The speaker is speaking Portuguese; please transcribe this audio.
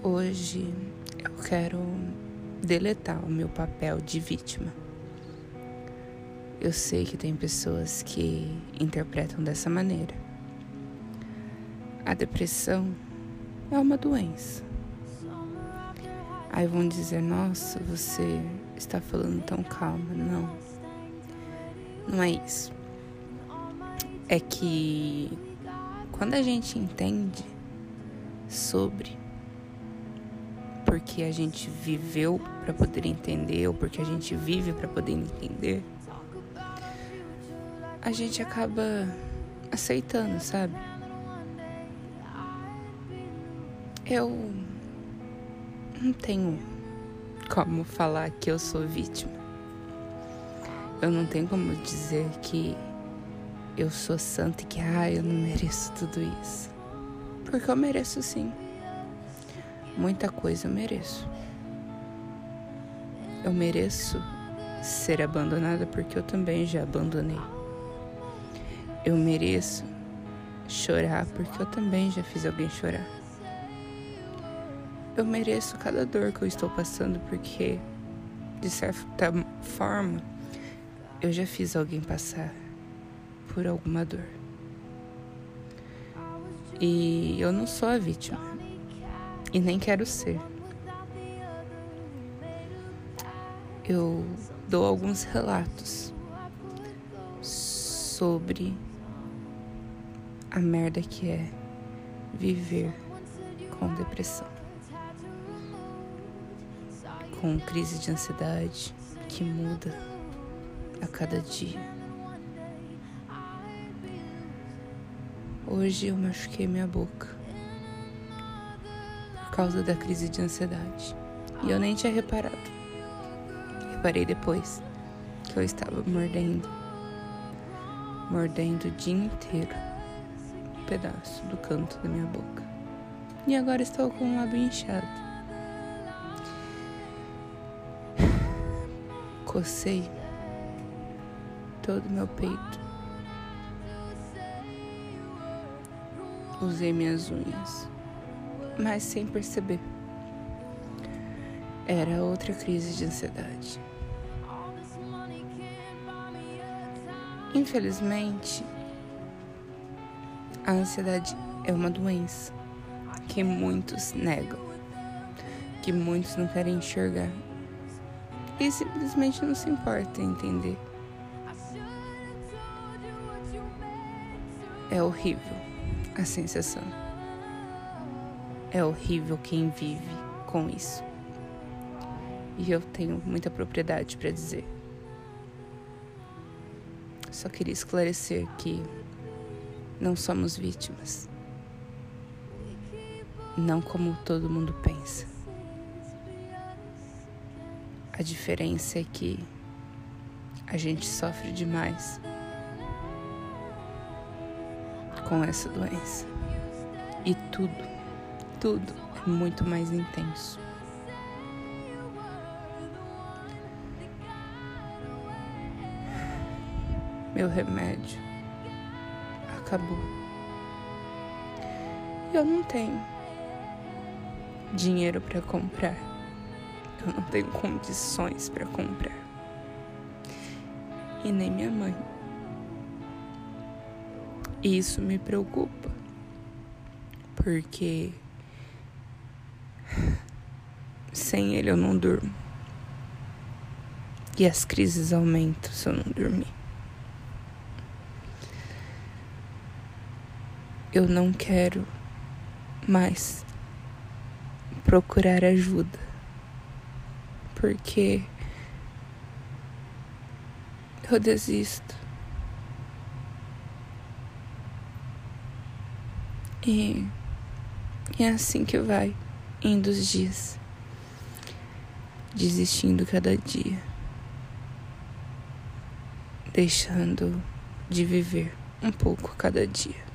Hoje eu quero deletar o meu papel de vítima. Eu sei que tem pessoas que interpretam dessa maneira. A depressão é uma doença. Aí vão dizer: Nossa, você está falando tão calma. Não, não é isso. É que quando a gente entende sobre porque a gente viveu para poder entender ou porque a gente vive para poder entender, a gente acaba aceitando, sabe? Eu não tenho como falar que eu sou vítima. Eu não tenho como dizer que eu sou santa e que ah, eu não mereço tudo isso. Porque eu mereço sim. Muita coisa eu mereço. Eu mereço ser abandonada porque eu também já abandonei. Eu mereço chorar porque eu também já fiz alguém chorar. Eu mereço cada dor que eu estou passando porque, de certa forma, eu já fiz alguém passar por alguma dor. E eu não sou a vítima. E nem quero ser. Eu dou alguns relatos sobre a merda que é viver com depressão. Com crise de ansiedade que muda a cada dia. Hoje eu machuquei minha boca causa da crise de ansiedade. E eu nem tinha reparado. Reparei depois que eu estava mordendo. Mordendo o dia inteiro um pedaço do canto da minha boca. E agora estou com o lábio inchado. Cocei todo o meu peito. Usei minhas unhas mas sem perceber. Era outra crise de ansiedade. Infelizmente, a ansiedade é uma doença que muitos negam, que muitos não querem enxergar e simplesmente não se importam em entender. É horrível a sensação. É horrível quem vive com isso. E eu tenho muita propriedade para dizer. Só queria esclarecer que não somos vítimas. Não como todo mundo pensa. A diferença é que a gente sofre demais com essa doença. E tudo tudo é muito mais intenso. Meu remédio acabou. Eu não tenho dinheiro para comprar. Eu não tenho condições para comprar. E nem minha mãe. E isso me preocupa. Porque sem ele eu não durmo. E as crises aumentam se eu não dormir. Eu não quero mais procurar ajuda. Porque eu desisto. E, e é assim que vai indo os dias desistindo cada dia, deixando de viver um pouco cada dia.